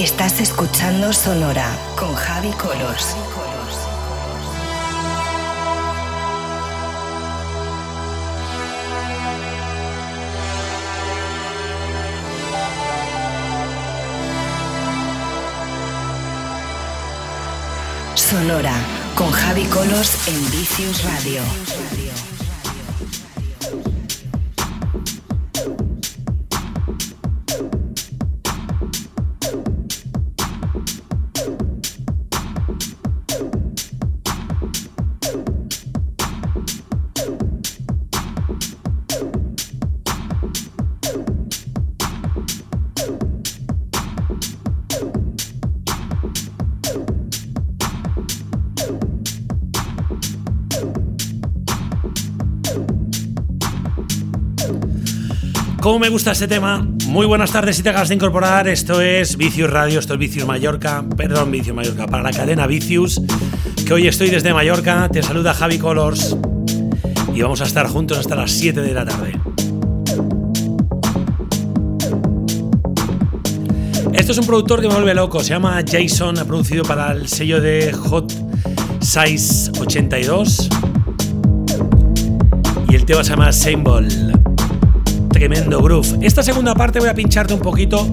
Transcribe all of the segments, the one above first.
Estás escuchando Sonora con Javi Colors. Sonora con Javi Colos en Vicious Radio. Me gusta este tema? Muy buenas tardes si te acabas de incorporar. Esto es Vicius Radio, esto es Vicius Mallorca, perdón, Vicius Mallorca, para la cadena Vicius, que hoy estoy desde Mallorca. Te saluda Javi Colors y vamos a estar juntos hasta las 7 de la tarde. Esto es un productor que me vuelve loco, se llama Jason, ha producido para el sello de Hot Size 82 y el tema se llama Symbol tremendo groove. Esta segunda parte voy a pincharte un poquito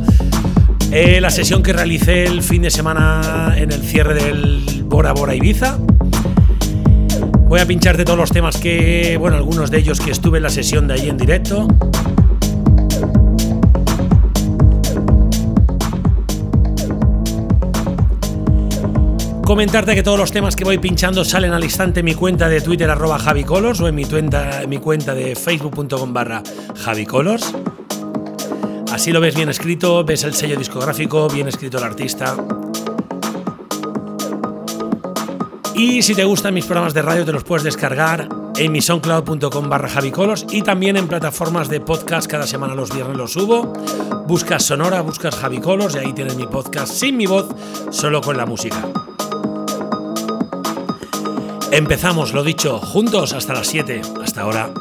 eh, la sesión que realicé el fin de semana en el cierre del Bora Bora Ibiza. Voy a pincharte todos los temas que, bueno, algunos de ellos que estuve en la sesión de ahí en directo. Comentarte que todos los temas que voy pinchando salen al instante en mi cuenta de Twitter arroba javicolors o en mi, cuenta, de facebook.com barra javicolors. Así lo ves bien escrito, ves el sello discográfico, bien escrito el artista. Y si te gustan mis programas de radio te los puedes descargar en mi barra javicolors y también en plataformas de podcast cada semana los viernes los subo. Buscas Sonora, buscas Javicolors y ahí tienes mi podcast sin mi voz, solo con la música. Empezamos, lo dicho, juntos hasta las 7. Hasta ahora.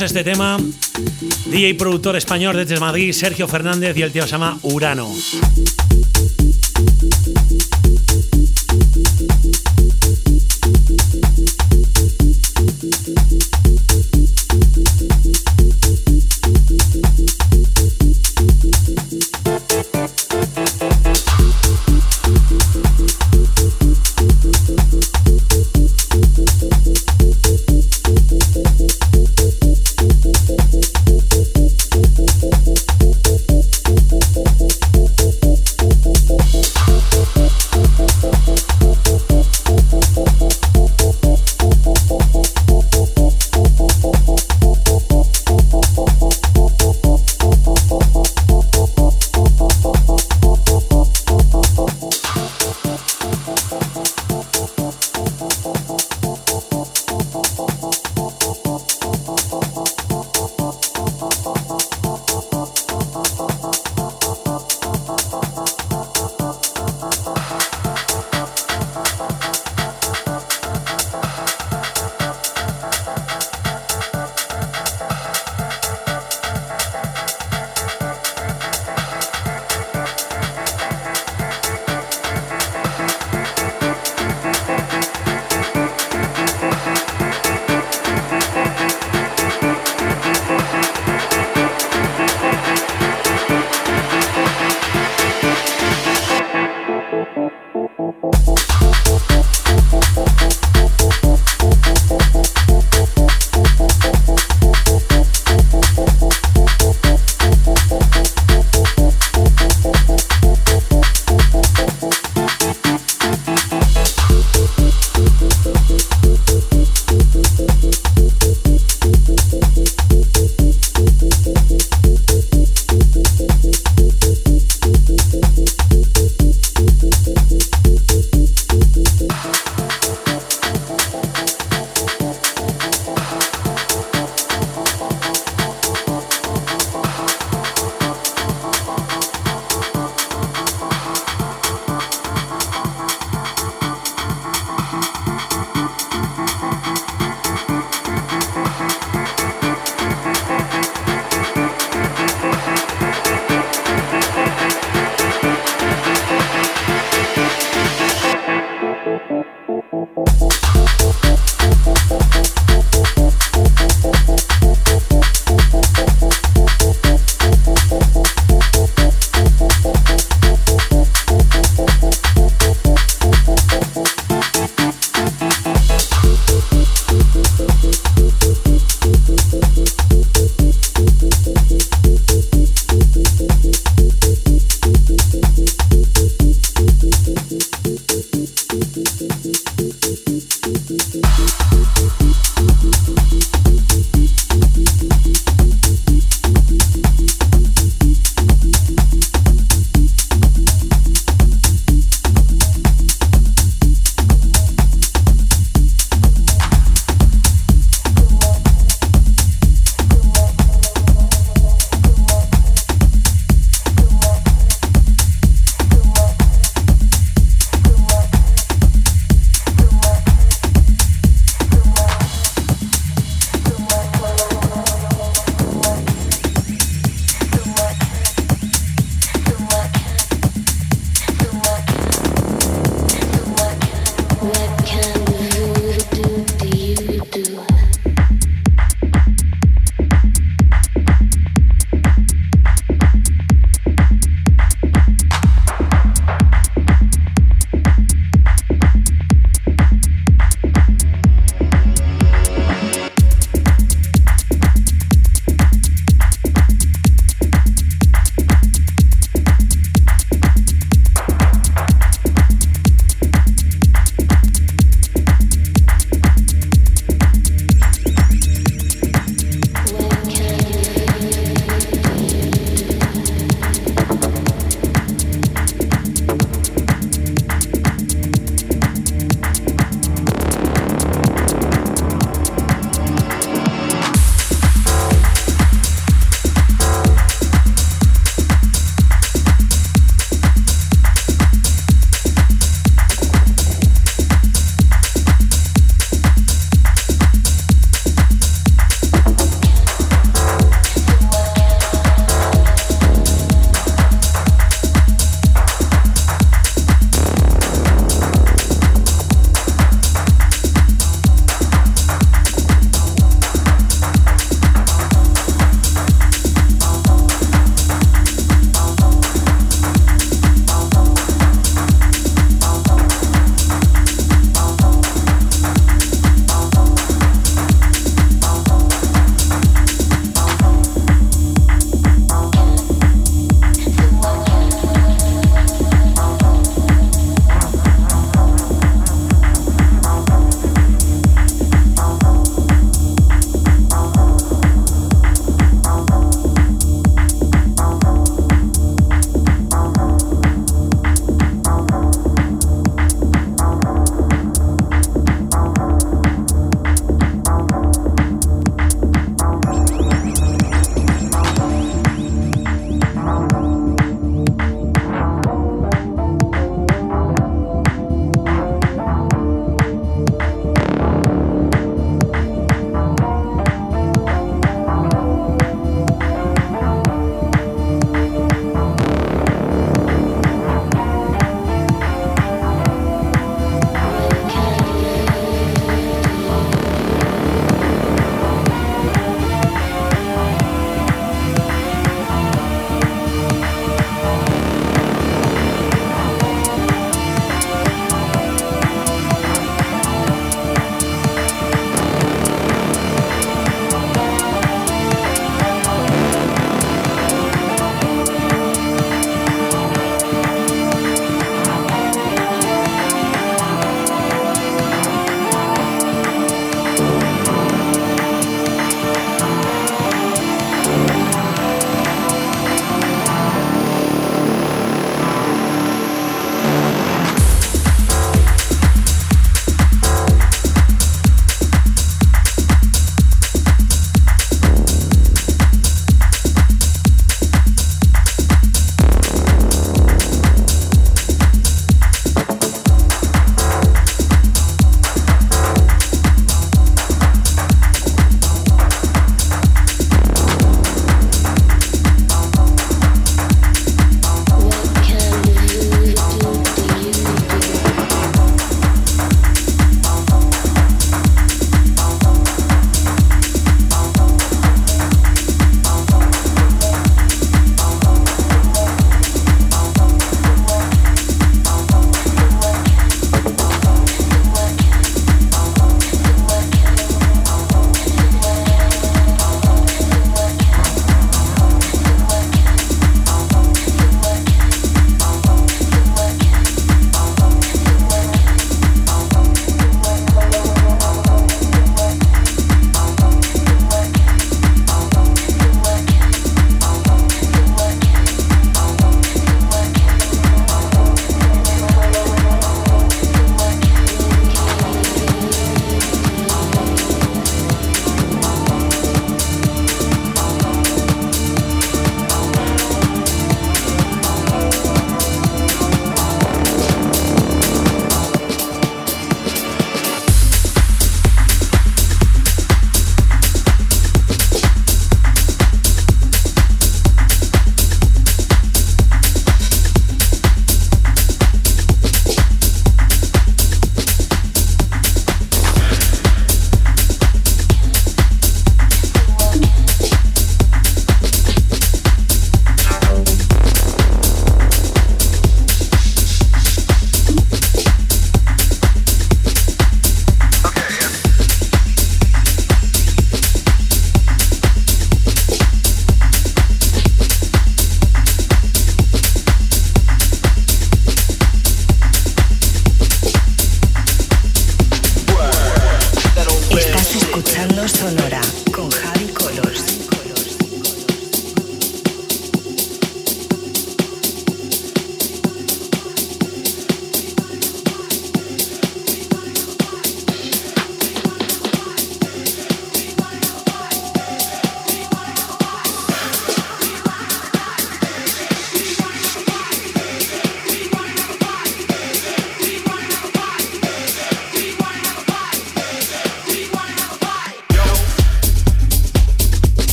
Este tema, DJ y productor español desde Madrid, Sergio Fernández, y el tío se llama Urano.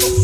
Thank you.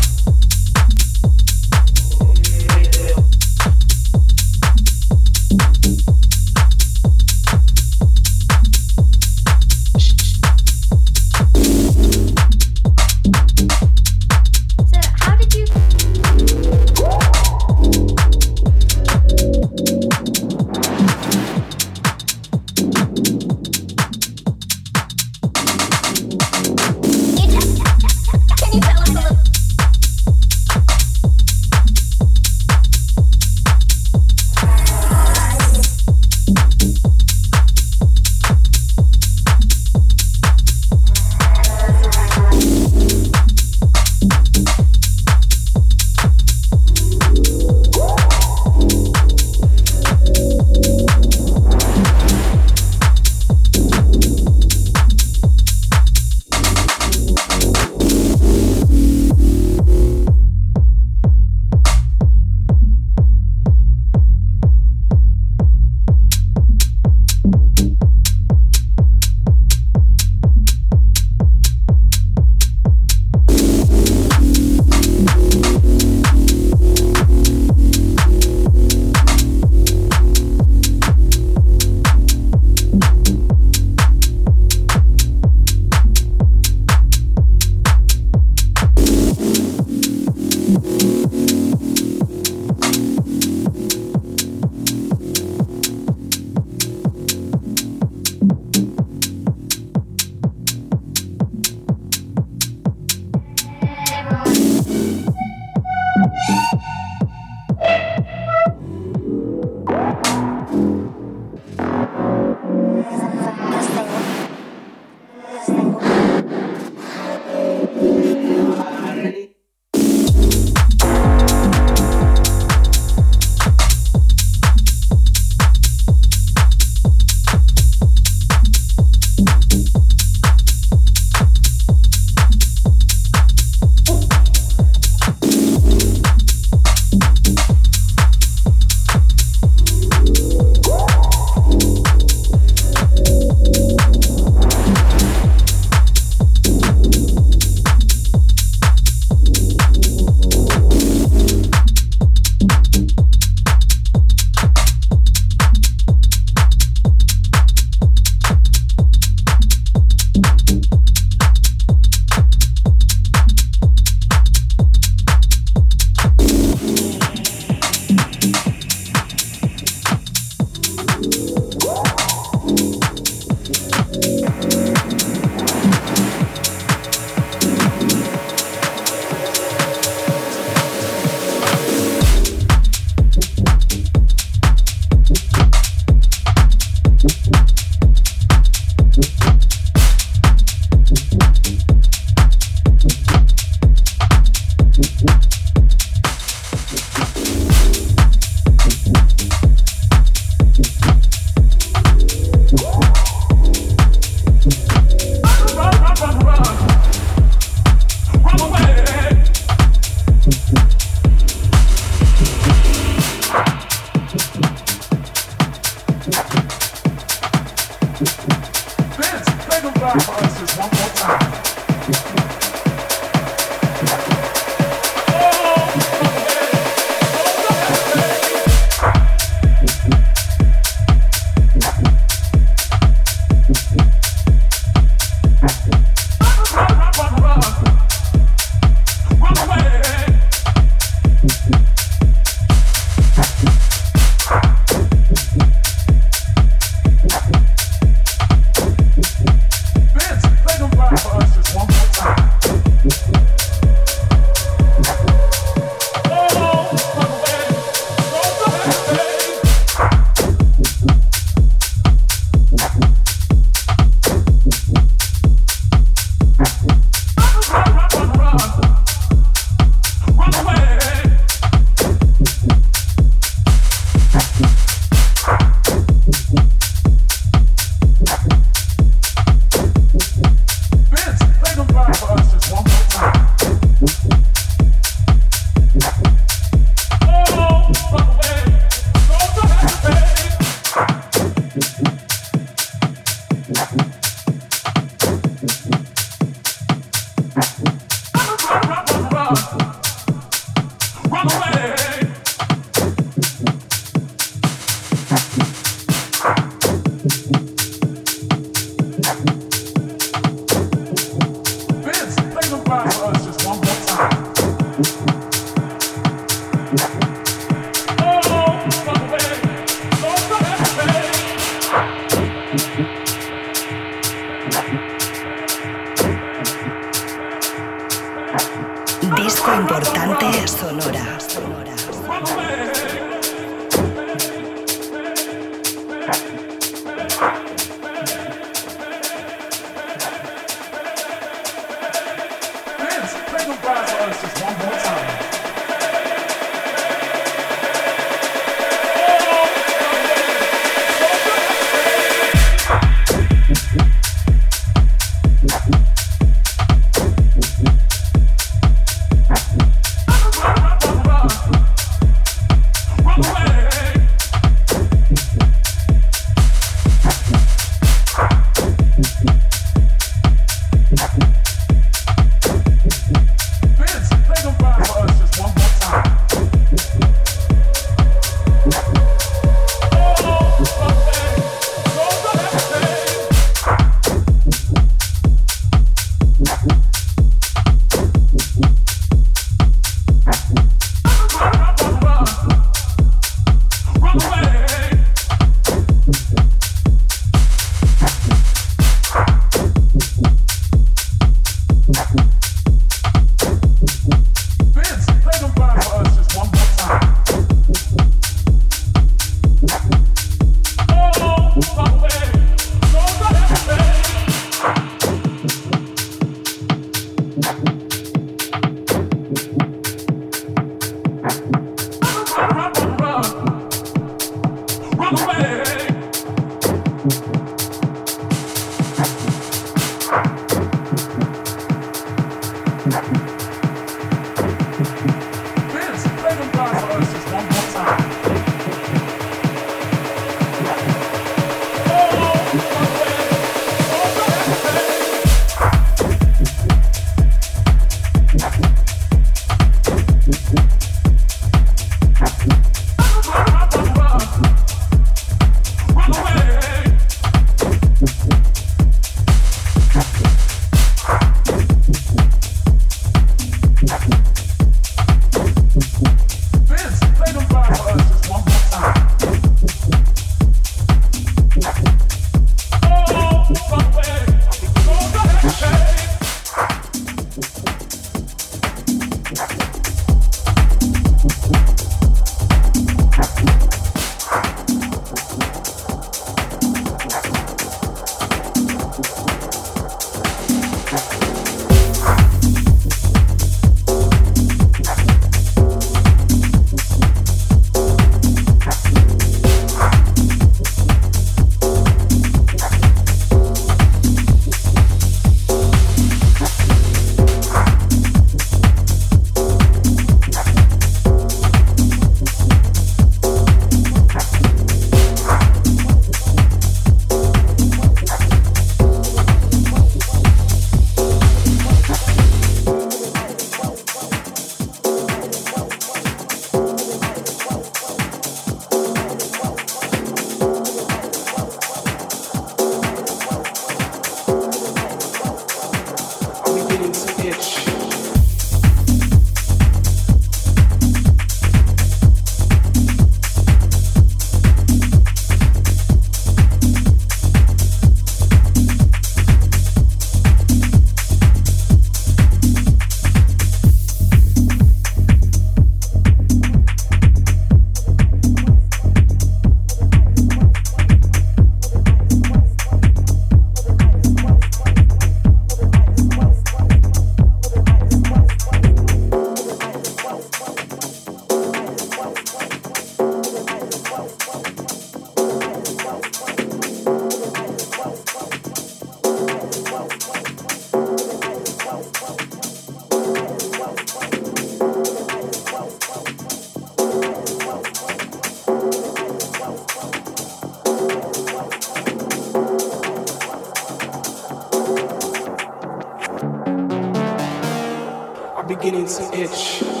Beginning to itch.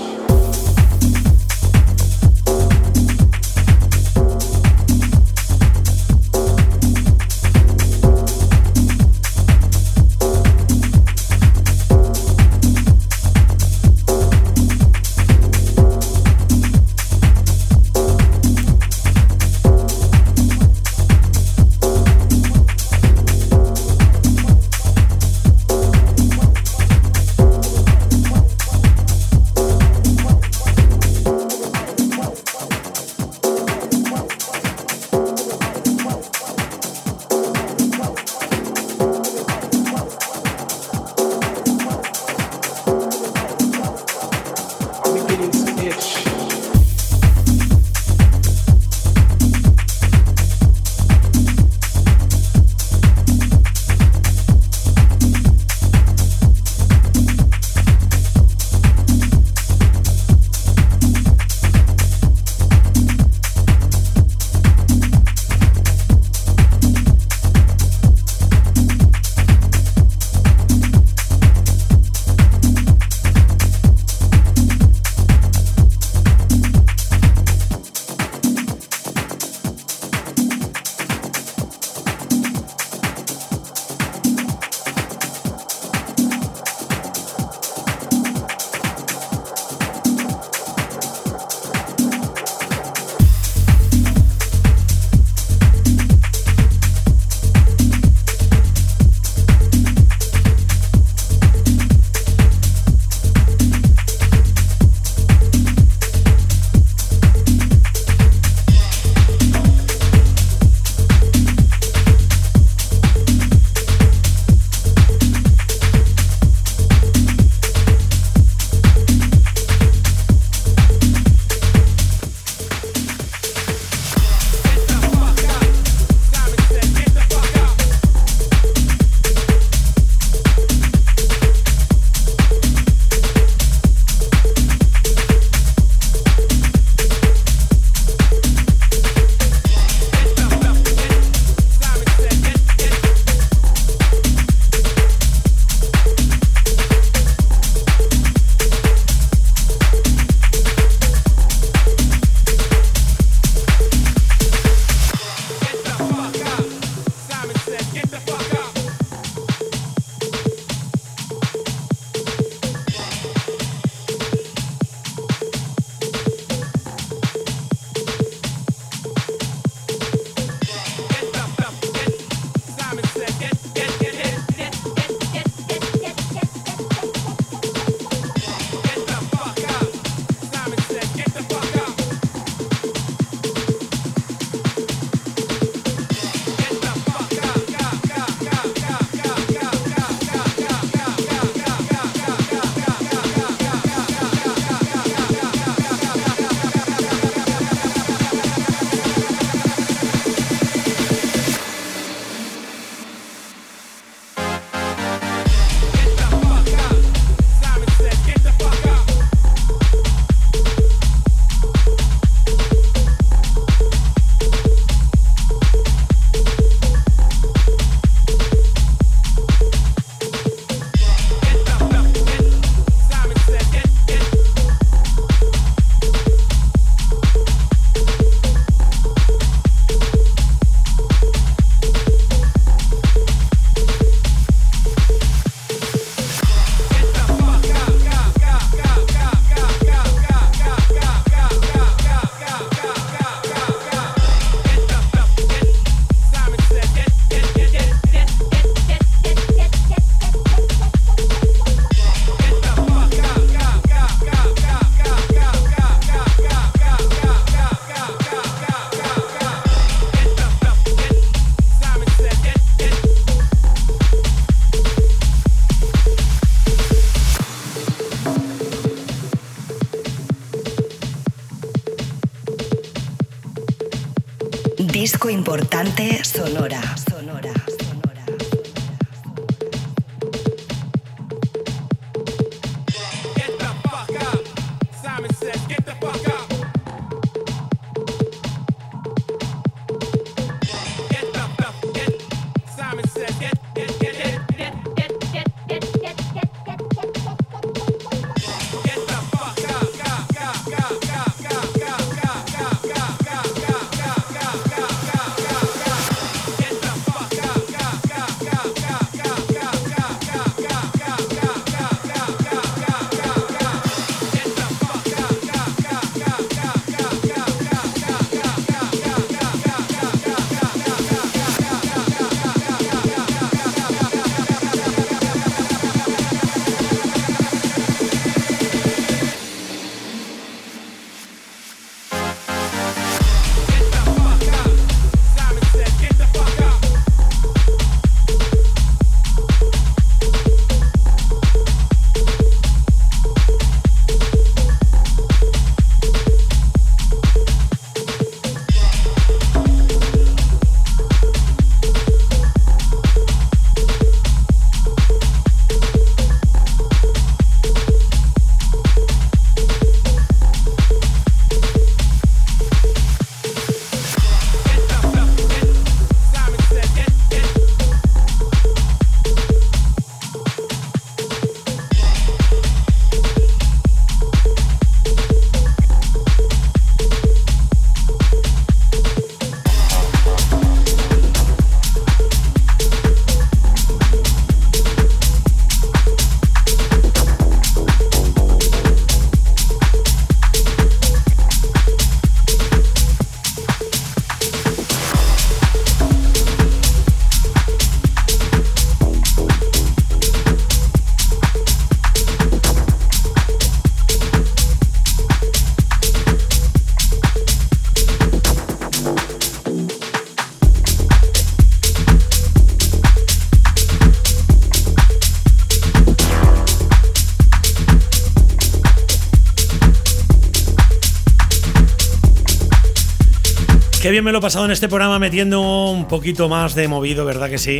Me lo he pasado en este programa metiendo un poquito más de movido, ¿verdad que sí?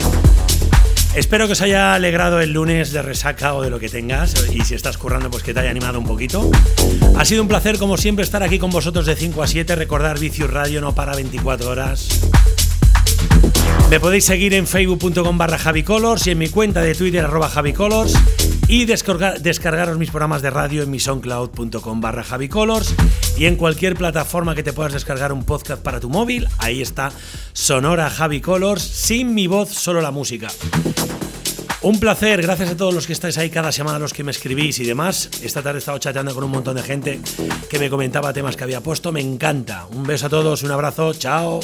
Espero que os haya alegrado el lunes de resaca o de lo que tengas y si estás currando pues que te haya animado un poquito. Ha sido un placer como siempre estar aquí con vosotros de 5 a 7, recordar Vicius Radio no para 24 horas. Me podéis seguir en facebook.com barra javicolors y en mi cuenta de Twitter arroba javicolors y descargaros mis programas de radio en mi soundcloud.com barra y en cualquier plataforma que te puedas descargar un podcast para tu móvil, ahí está Sonora Javi Colors, sin mi voz, solo la música. Un placer, gracias a todos los que estáis ahí cada semana, los que me escribís y demás. Esta tarde he estado chateando con un montón de gente que me comentaba temas que había puesto, me encanta. Un beso a todos, un abrazo, chao.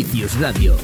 Vicius Radio